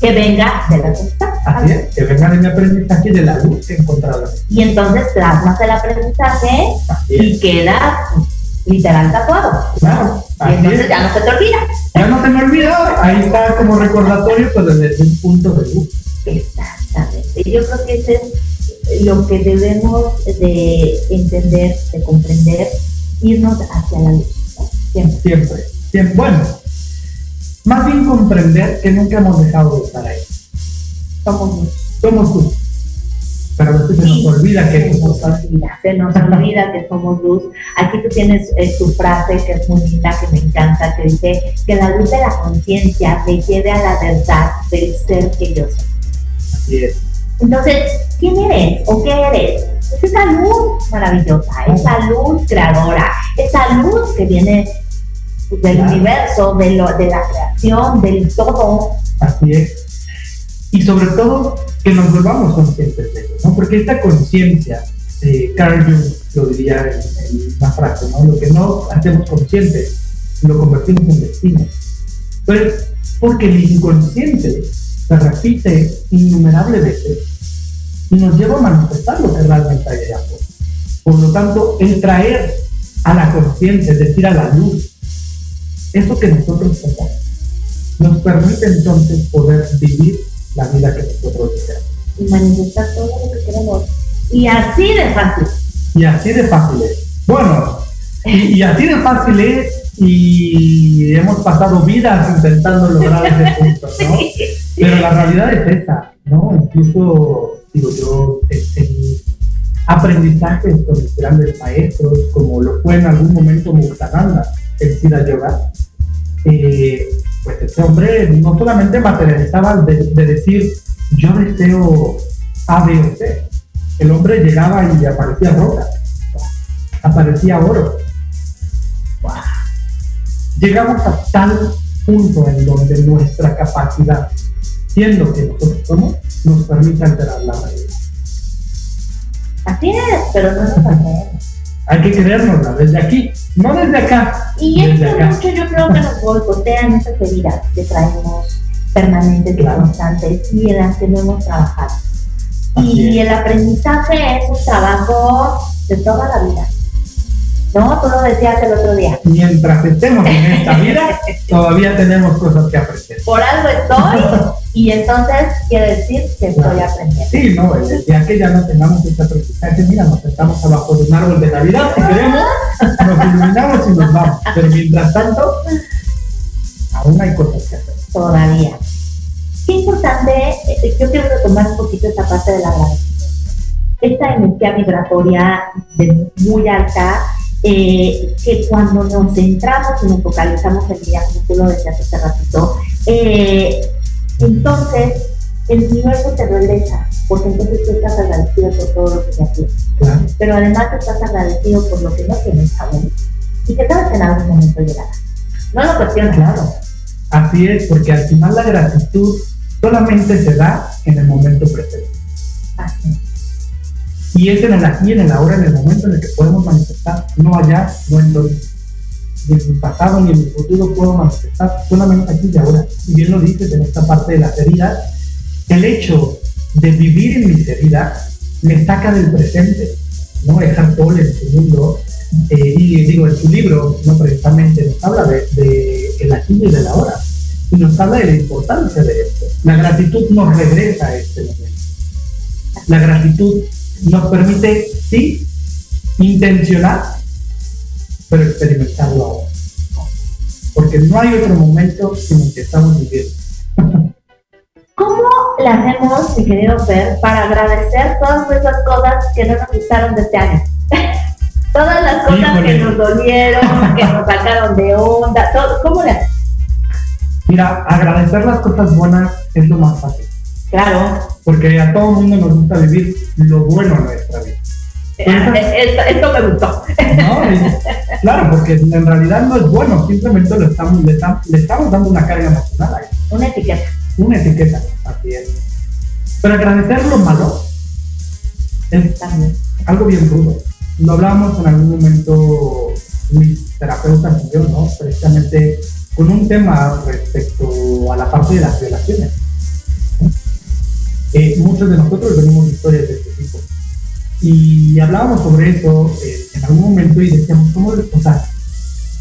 Que venga de la constancia. Así es, que venga de mi aprendizaje y de la luz que he encontrado. Y entonces plasmas el aprendizaje y queda literal tatuado. Claro. Y entonces ya no se te olvida. Ya no se me olvida, ahí está como recordatorio, pues desde un punto de luz. Exactamente. Yo creo que ese es lo que debemos de entender, de comprender, irnos hacia la luz. Siempre. Siempre. Siempre. Bueno, más bien comprender que nunca hemos dejado de estar ahí. Somos luz. Somos luz. Pero a veces se nos olvida que se nos olvida, se nos olvida que somos luz. Aquí tú tienes eh, tu frase que es muy linda, que me encanta, que dice que la luz de la conciencia te lleve a la verdad del ser que yo soy. Así es. Entonces, ¿quién eres o qué eres? Es esa luz maravillosa, esa luz creadora, esa luz que viene del universo, de, lo, de la creación, del todo. Así es. Y sobre todo, que nos volvamos conscientes de eso, ¿no? Porque esta conciencia, eh, Carl Jung lo diría en, en, una frase, ¿no? Lo que no hacemos consciente, lo convertimos en destino. Pero porque el inconsciente se repite innumerables veces y nos lleva a manifestar lo que realmente hay allá afuera. Por lo tanto, el traer a la conciencia, es decir, a la luz, eso que nosotros somos, nos permite entonces poder vivir la vida que nosotros deseamos. Y manifestar todo lo que queremos. Y así de fácil. Y así de fácil es. Bueno, y, y así de fácil es y hemos pasado vidas intentando lograr ese punto, ¿no? <laughs> Pero la realidad es esa, ¿no? Incluso, digo yo, en, en aprendizajes con mis grandes maestros, como lo fue en algún momento Muktananda, el Siddha Yoga, eh, pues este hombre no solamente materializaba de, de, decir yo deseo A, B o C, el hombre llegaba y aparecía roca, aparecía oro. Llegamos a tal punto en donde nuestra capacidad, siendo que nosotros somos, nos permite alterar la realidad. Así es, pero no nos atrevemos. Hay que creérnosla desde aquí, no desde acá. Y esto mucho yo creo que nos boicotean esas heridas que traemos permanentes y claro. constantes y en las que no hemos trabajado. Así y es. el aprendizaje es un trabajo de toda la vida. ¿No? Tú lo decías el otro día. Mientras estemos en esta vida, <laughs> todavía tenemos cosas que aprender. Por algo estoy <laughs> y entonces quiere decir que claro. estoy aprendiendo. Sí, no, el día que ya no tengamos este aprendizaje, mira, nos sentamos abajo de un árbol de Navidad, si queremos, nos iluminamos y nos vamos. Pero mientras tanto, aún hay cosas que hacer. Todavía. Qué importante, eh, yo quiero retomar un poquito esta parte de la agradecimiento. Esta energía vibratoria de muy alta eh, que cuando nos centramos y nos focalizamos en ella, como tú lo decías hace ratito, eh, entonces el universo te regresa, porque entonces tú estás agradecido por todo lo que te. Claro. Pero además estás agradecido por lo que no tienes aún y que sabes que en algún momento llegará. No lo cuestiones. Claro. Así es, porque al final la gratitud solamente se da en el momento presente. Así es. Y es en el aquí, en el ahora, en el momento en el que podemos manifestar, no allá, no en donde. Ni en mi pasado ni en mi futuro puedo manifestar, solamente aquí y ahora. Y bien lo dices en esta parte de las heridas, el hecho de vivir en mis heridas me saca del presente, ¿no? Dejar Tolle en su mundo, eh, y digo, en su libro, no precisamente nos habla de, de el aquí y del ahora, y nos habla de la importancia de esto. La gratitud nos regresa a este momento. La gratitud nos permite, sí, intencionar, pero experimentarlo ahora. Porque no hay otro momento en el que estamos viviendo. <laughs> ¿Cómo le hacemos, mi querido Fer, para agradecer todas esas cosas que no nos gustaron de este año? <laughs> todas las cosas que nos dolieron, que nos sacaron de onda, todo, ¿cómo le hacemos? Mira, agradecer las cosas buenas es lo más fácil. Claro. Porque a todo mundo nos gusta vivir lo bueno en nuestra vida. Esto, esto, me gustó. ¿no? Claro, porque en realidad no es bueno, simplemente le estamos, le, le estamos dando una carga emocional ahí. Una etiqueta. Una etiqueta, así es. Pero agradecer lo malo es También. algo bien rudo. Lo hablamos en algún momento mis terapeutas y yo, ¿no? Precisamente con un tema respecto a la parte de las relaciones. Eh, muchos de nosotros venimos de historias de este tipo. Y hablábamos sobre eso eh, en algún momento y decíamos, ¿cómo, o sea,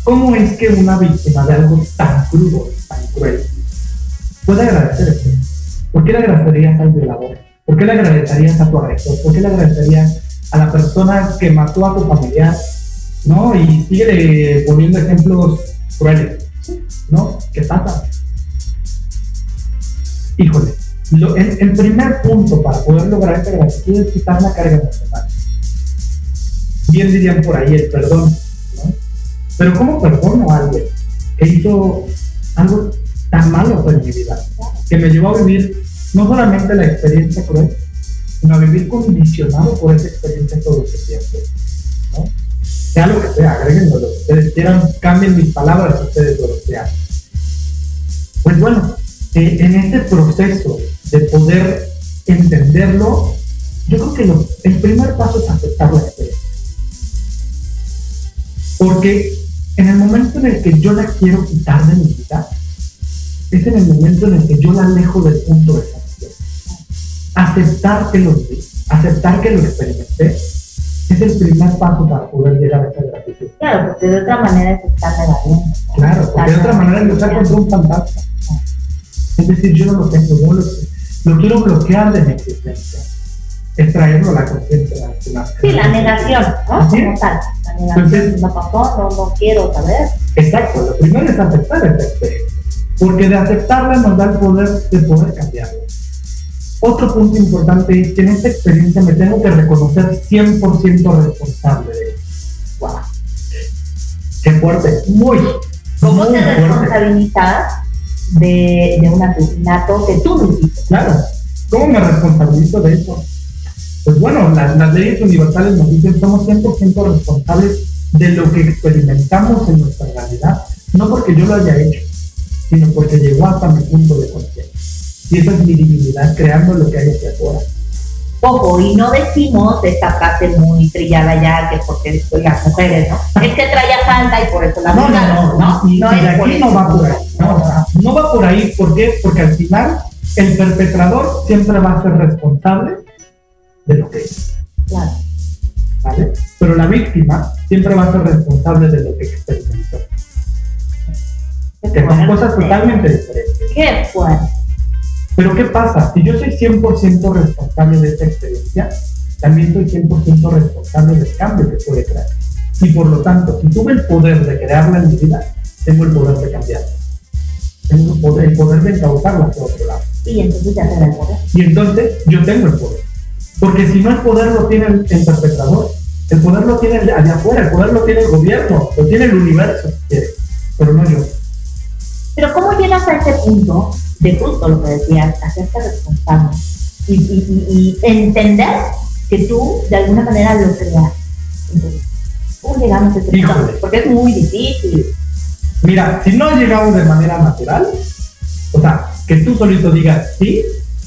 ¿cómo es que una víctima de algo tan crudo, tan cruel, puede agradecer esto? ¿Por qué le agradecerías al violador? ¿Por qué le agradecerías a tu agresor? ¿Por qué le agradecerías a la persona que mató a tu familiar? ¿No? Y sigue poniendo ejemplos crueles, ¿no? ¿Qué pasa? Híjole, el, primer punto para poder lograr esta gratitud es quitar la carga emocional. Bien dirían por ahí el perdón, ¿no? Pero ¿cómo perdono a alguien que hizo algo tan malo en mi vida? Que me llevó a vivir no solamente la experiencia cruel, sino a vivir condicionado por esa experiencia todo ese tiempo. ¿no? Sea lo que sea, agréguenlo lo que ustedes quieran, cambien mis palabras, ustedes lo sean. Pues bueno, eh, en este proceso de poder entenderlo, yo creo que el primer paso es aceptar la experiencia. Porque en el momento en el que yo la quiero quitar de mi vida, es en el momento en el que yo la alejo del punto de sanación. Aceptar que lo vi, aceptar que lo experimenté, es el primer paso para poder llegar a esa gratitud. Claro, porque de otra manera es estar negativo. Claro, porque de otra manera es luchar contra un fantasma. Es decir, yo no lo tengo, no lo, lo quiero bloquear de mi existencia. Es traerlo a la conciencia. Sí, la negación, ¿no? Como tal. La negación Entonces, no pasó, no, no quiero saber. Exacto, lo primero es aceptar esta experiencia. Porque de aceptarla nos da el poder de poder cambiarla. Otro punto importante es que en esta experiencia me tengo que reconocer 100% responsable de ella. ¡Wow! ¡Qué fuerte! Muy, ¿Cómo te responsabilizas de, de un asesinato que tú no hiciste. Claro, ¿cómo me responsabilizo de eso? Pues bueno, las, las leyes universales nos dicen somos 100% responsables de lo que experimentamos en nuestra realidad, no porque yo lo haya hecho, sino porque llegó hasta mi punto de conciencia. Y esa es mi divinidad creando lo que hay aquí afuera. Ojo, y no decimos esta frase muy trillada ya, que porque las mujeres, ¿no? Es que traía falta y por eso la no, no, no, no, no. No, no va por ahí, ¿por qué? Porque al final el perpetrador siempre va a ser responsable de lo que es. Claro. ¿Vale? Pero la víctima siempre va a ser responsable de lo que experimentó. Que son cosas totalmente diferentes. Qué fuerte. Pero ¿qué pasa? Si yo soy 100% responsable de esta experiencia, también soy 100% responsable del cambio que puede traer. Y por lo tanto, si tuve el poder de crearla en mi vida, tengo el poder de cambiarla. El poder, el poder de encauzarla hacia otro lado. Y entonces ya tengo el poder. Y entonces yo tengo el poder. Porque si no el poder lo tiene el, el perpetrador, el poder lo tiene allá afuera, el poder lo tiene el gobierno, lo tiene el universo, pero no yo. Pero ¿cómo llegas a ese punto de justo lo que decías, hacerte responsable y, y, y, entender que tú de alguna manera lo creas. Entonces, ¿cómo llegamos a ese punto? Porque es muy difícil. Mira, si no llegamos de manera natural, o sea, que tú solito digas, sí,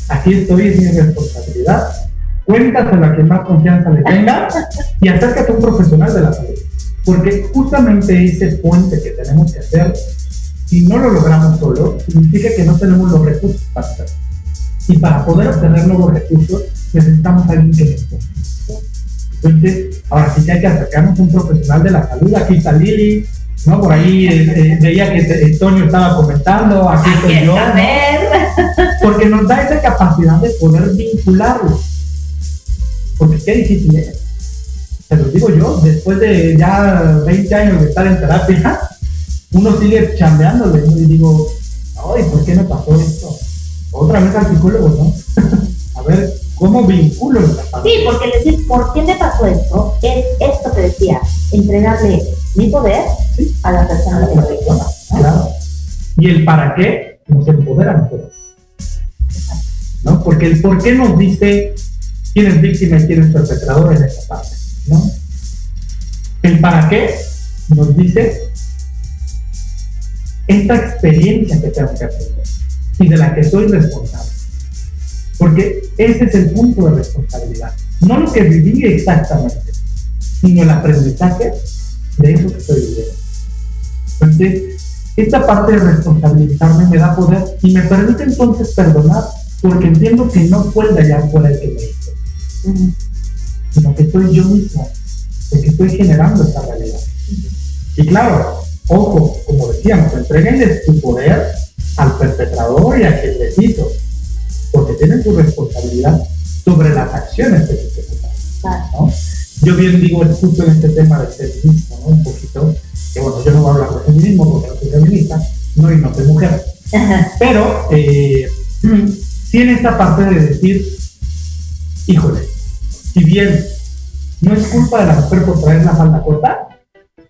aquí estoy, es mi responsabilidad, cuentas a que más confianza le tengas y acércate a un profesional de la salud. Porque justamente ese puente que tenemos que hacer si no lo logramos solo, significa que no tenemos los recursos para hacerlo. Y para poder obtener nuevos recursos, necesitamos a alguien que nos Entonces, ahora sí que hay que acercarnos a un profesional de la salud. Aquí está Lili, ¿no? Por ahí eh, eh, veía que Antonio estaba comentando, aquí estoy yo. <laughs> Porque nos da esa capacidad de poder vincularlo. Porque qué difícil es. Se lo digo yo, después de ya 20 años de estar en terapia, <laughs> uno sigue chambeándole y digo, ay, ¿por qué me pasó esto? Otra vez al psicólogo, ¿no? <laughs> a ver, ¿cómo vinculo Sí, porque decir, ¿por qué me pasó esto? Es esto que decía, entregarle mi poder a la persona que lo Claro. Y el para qué nos empodera nosotros. ¿No? Porque el por qué nos dice quién es víctima y quién es perpetrador en esta parte, ¿no? El para qué nos dice esta experiencia que tengo que aprender y de la que soy responsable. Porque ese es el punto de responsabilidad. No lo que viví exactamente, sino el aprendizaje de eso que estoy viviendo. Entonces, esta parte de responsabilizarme me da poder y me permite entonces perdonar porque entiendo que no fue el de allá el que me hizo, sino que soy yo mismo el que estoy generando esta realidad. Y claro, ojo, como decíamos, entreguenle su poder al perpetrador y al jefecito, porque tienen su responsabilidad sobre las acciones que se ejecutan. ¿no? Yo bien digo justo en este tema del feminismo, ¿no? Un poquito, que bueno, yo no voy a hablar de feminismo porque no soy feminista, no y no soy mujer, pero eh, <clears throat> sí en esta parte de decir, híjole, si bien no es culpa de la mujer por traer la falda corta,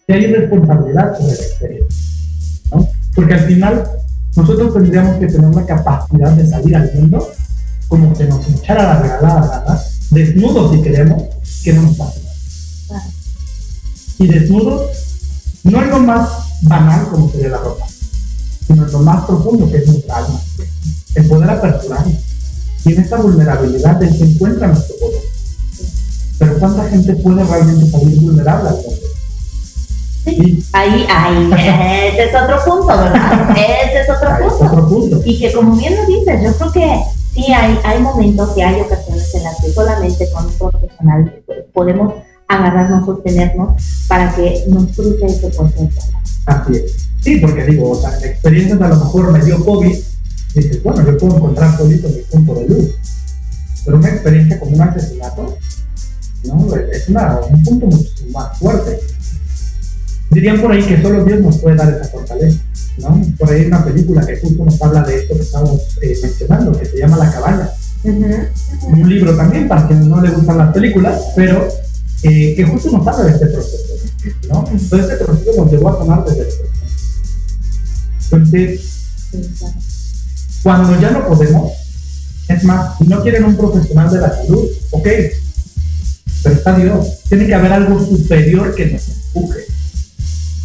si hay responsabilidad sobre la experiencia, ¿no? Porque al final nosotros tendríamos que tener la capacidad de salir al mundo como que nos echara la regalada ¿verdad? desnudos si queremos, que no nos pase. Y desnudos no es lo más banal como sería la ropa, sino es lo más profundo que es nuestra alma, el poder aperturarnos. Y en esta vulnerabilidad es que encuentra nuestro poder. Pero ¿cuánta gente puede realmente salir vulnerable al mundo? Sí. Ahí, ahí, <laughs> ese es otro punto, ¿verdad? Ese es otro, punto. Es otro punto. Y que como bien lo dices, yo creo que sí hay, hay momentos y hay ocasiones en las que solamente con un profesional podemos agarrarnos, sostenernos para que nos cruce ese potencial. Así es. Sí, porque digo, o sea, experiencias a lo mejor me dio COVID, dices, bueno, yo puedo encontrar solito mi punto de luz. Pero una experiencia como un asesinato, ¿no? Es una, un punto mucho más fuerte. Dirían por ahí que solo Dios nos puede dar esa fortaleza, ¿no? Por ahí hay una película que justo nos habla de esto que estamos eh, mencionando, que se llama La Cabaña. Un libro también, para quienes no le gustan las películas, pero eh, que justo nos habla de este proceso, ¿no? Entonces este proceso nos llevó a tomar desde el. Entonces, cuando ya no podemos, es más, si no quieren un profesional de la salud, ok, pero está Dios, tiene que haber algo superior que nos empuje.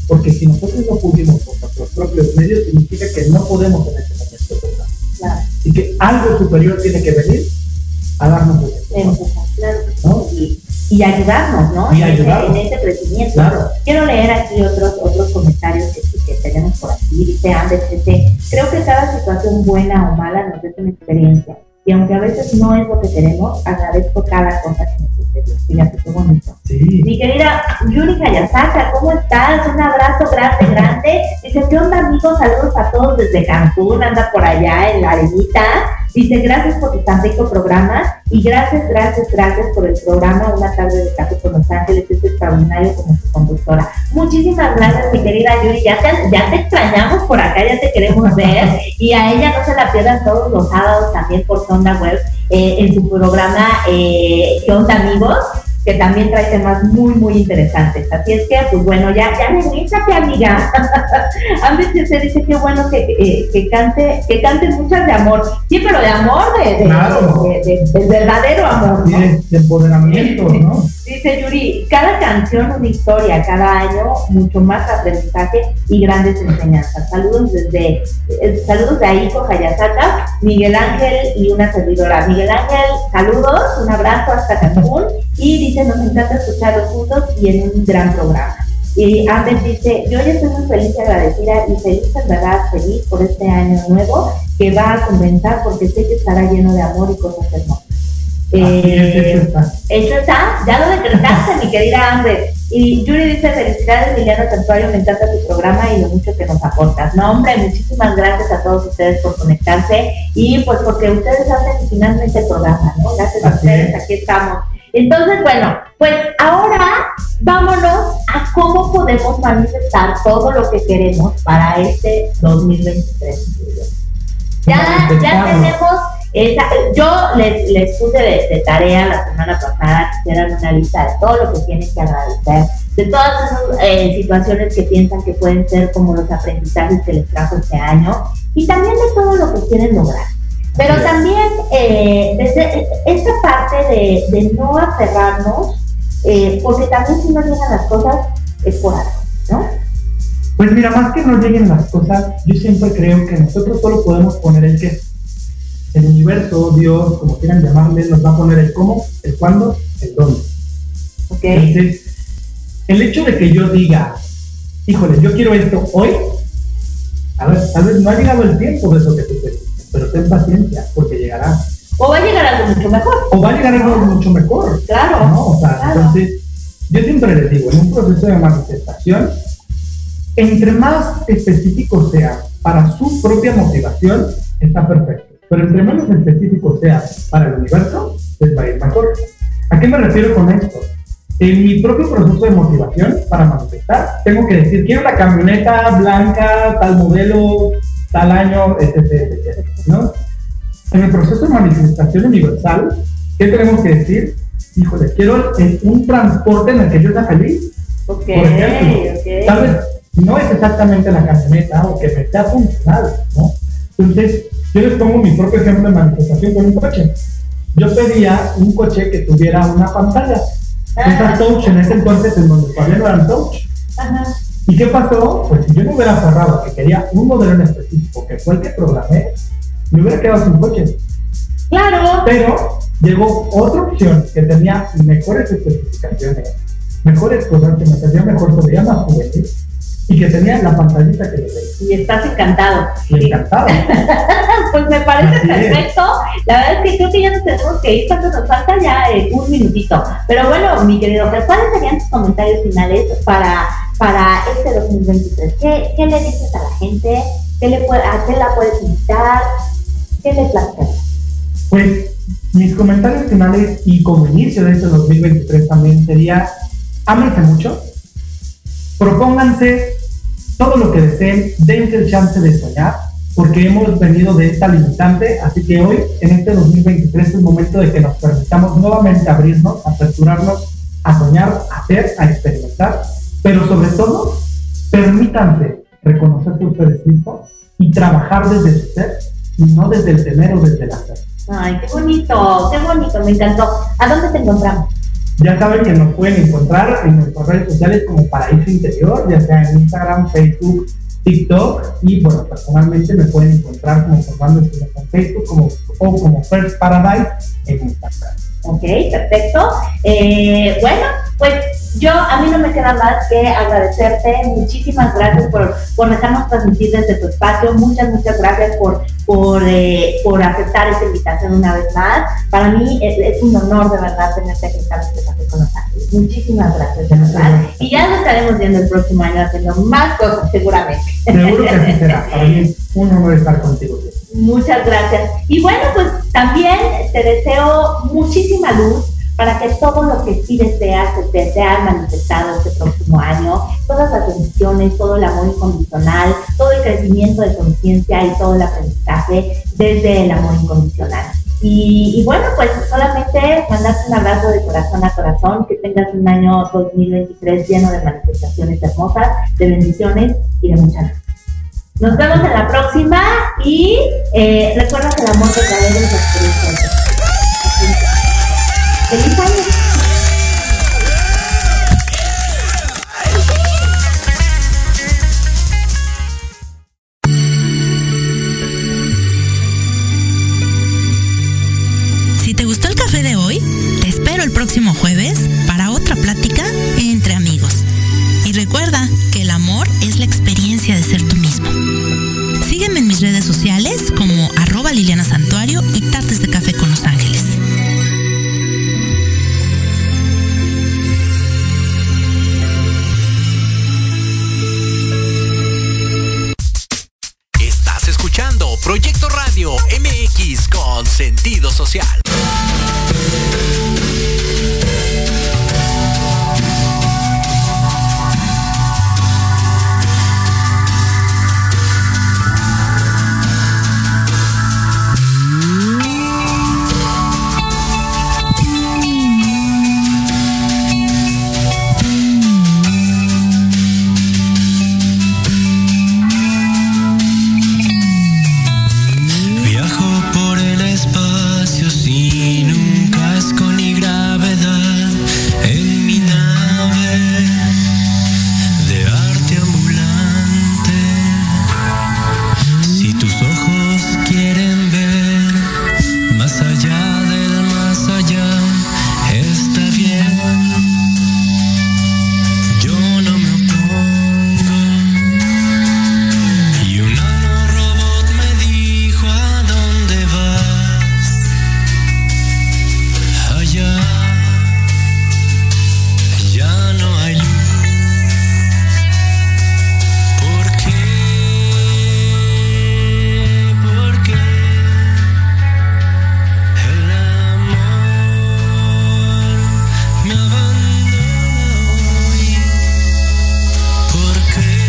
Porque si nosotros no pudimos con nuestros propios medios, significa que no podemos en este momento. Claro. Y que algo superior tiene que venir a darnos Empezar, claro. ¿no? Y, y ayudarnos, ¿no? Y ayudarnos. En ese crecimiento. Claro. Quiero leer aquí otros, otros comentarios que, que tenemos por aquí. Dice dice, creo que cada situación buena o mala nos deja una experiencia. Y aunque a veces no es lo que queremos, agradezco cada cosa que me sucedió. Fíjate qué bonito. Sí. Mi querida Yuri Hayasaka, ¿cómo estás? Un abrazo grande, grande. Dice, ¿qué onda, amigos? Saludos a todos desde Cancún, anda por allá en la arenita. Dice, gracias por tu tan rico programa y gracias, gracias, gracias por el programa Una tarde de café con Los Ángeles. Es extraordinario como su conductora. Muchísimas gracias, mi querida Yuri. Ya te, ya te extrañamos por acá, ya te queremos ver. <laughs> Y a ella no se la pierdan todos los sábados también por Sonda Web eh, en su programa eh, ¿Qué onda, amigos? Que también trae temas muy, muy interesantes. Así es que, pues bueno, ya, ya regresate, amiga. <laughs> Antes se dice que bueno que, eh, que cante, que cante muchas de amor. Sí, pero de amor, de, de, Claro. de, de- de verdadero amor, ¿no? De empoderamiento, ¿no? Dice Yuri, cada canción una historia, cada año mucho más aprendizaje y grandes enseñanzas. Saludos desde, eh, saludos de Aiko Hayasaka, Miguel Ángel y una servidora. Miguel Ángel, saludos, un abrazo hasta Cancún y dice, nos encanta escucharlos juntos y en un gran programa. Y Amber dice, yo ya estoy muy feliz y agradecida y feliz, en verdad, feliz por este año nuevo que va a comenzar porque sé que estará lleno de amor y cosas hermosas. Eh, eso está. ya lo decretaste, mi querida Amber. Y Yuri dice, felicidades, Liliana Santuario, me encanta tu programa y lo mucho que nos aportas. No, hombre, muchísimas gracias a todos ustedes por conectarse y pues porque ustedes hacen finalmente el programa, ¿no? Gracias a ustedes, es. aquí estamos. Entonces, bueno, pues ahora vámonos a cómo podemos manifestar todo lo que queremos para este 2023. Ya, ya tenemos esa, yo les, les puse de, de tarea la semana pasada que hicieran una lista de todo lo que tienen que agradecer, de todas esas eh, situaciones que piensan que pueden ser como los aprendizajes que les trajo este año y también de todo lo que quieren lograr. Pero es. también eh, desde esta parte de, de no aferrarnos, eh, porque también si no llegan las cosas es por algo, ¿no? Pues mira, más que no lleguen las cosas, yo siempre creo que nosotros solo podemos poner el qué. El universo, Dios, como quieran llamarle, nos va a poner el cómo, el cuándo, el dónde. Entonces, el hecho de que yo diga, híjole, yo quiero esto hoy, a ver, tal vez no ha llegado el tiempo de eso que tú pediste, pero ten paciencia, porque llegará. O va a llegar algo mucho mejor. O va a llegar algo mucho mejor. Claro. ¿no? O sea, claro. entonces, yo siempre les digo, en un proceso de manifestación, entre más específico sea para su propia motivación, está perfecto. Pero entre menos específico sea para el universo, les va a ir mejor. ¿A qué me refiero con esto? En mi propio proceso de motivación para manifestar, tengo que decir, quiero una camioneta blanca, tal modelo, tal año, etc. etc ¿no? En el proceso de manifestación universal, ¿qué tenemos que decir? Híjole, quiero un transporte en el que yo sea feliz. Okay, por ejemplo, tal vez no es exactamente la camioneta o que me sea funcional, ¿no? Entonces, yo les pongo mi propio ejemplo de manifestación con un coche. Yo pedía un coche que tuviera una pantalla. Esa touch en ese entonces en donde todavía no eran touch. ¿Y qué pasó? Pues si yo me hubiera cerrado que quería un modelo en específico, que fue el que programé, me hubiera quedado sin coche. Claro. Pero llegó otra opción que tenía mejores especificaciones, mejores cosas, que me hacía mejor, se veía más juvenil y que tenía la pantallita que le. Y estás encantado. Encantado. <laughs> pues me parece perfecto. La verdad es que creo que ya nos tenemos que ir. ¿Cuánto nos falta? Ya eh, un minutito. Pero bueno, mi querido, ¿cuáles serían tus comentarios finales para, para este 2023? ¿Qué, ¿Qué le dices a la gente? ¿Qué le puede, ¿A qué la puedes invitar? ¿Qué le planteas? Pues mis comentarios finales y como inicio de este 2023 también sería, ámense mucho, propónganse todo lo que deseen, dense el chance de soñar, porque hemos venido de esta limitante, así que hoy, en este 2023, es el momento de que nos permitamos nuevamente abrirnos, aperturarnos a soñar, a hacer, a experimentar, pero sobre todo, permítanse reconocer su ustedes y trabajar desde su ser y no desde el tener o desde el hacer. Ay, qué bonito, qué bonito, me encantó. ¿A dónde te encontramos? Ya saben que nos pueden encontrar en nuestras redes sociales como Paraíso Interior, ya sea en Instagram, Facebook, TikTok y bueno, personalmente me pueden encontrar como formando en Facebook como, o como First Paradise en Instagram. Ok, perfecto. Eh, bueno, pues yo a mí no me queda más que agradecerte. Muchísimas gracias por, por dejarnos transmitir desde tu espacio. Muchas, muchas gracias por, por, eh, por aceptar esta invitación una vez más. Para mí es, un honor de verdad tenerte aquí en este café con ángeles. Muchísimas gracias, de verdad. Y ya nos estaremos viendo el próximo año haciendo más cosas, seguramente. Seguro que así será. Para mí es un honor estar contigo. Muchas gracias. Y bueno, pues también te deseo muchísima luz para que todo lo que sí deseas se sea manifestado este próximo año, todas las bendiciones, todo el amor incondicional, todo el crecimiento de conciencia y todo el aprendizaje desde el amor incondicional. Y, bueno, pues solamente mandarte un abrazo de corazón a corazón, que tengas un año 2023 lleno de manifestaciones hermosas, de bendiciones y de mucha luz. Nos vemos en la próxima y eh, recuerda que el amor te trae de experiencias. ¡Feliz año! Si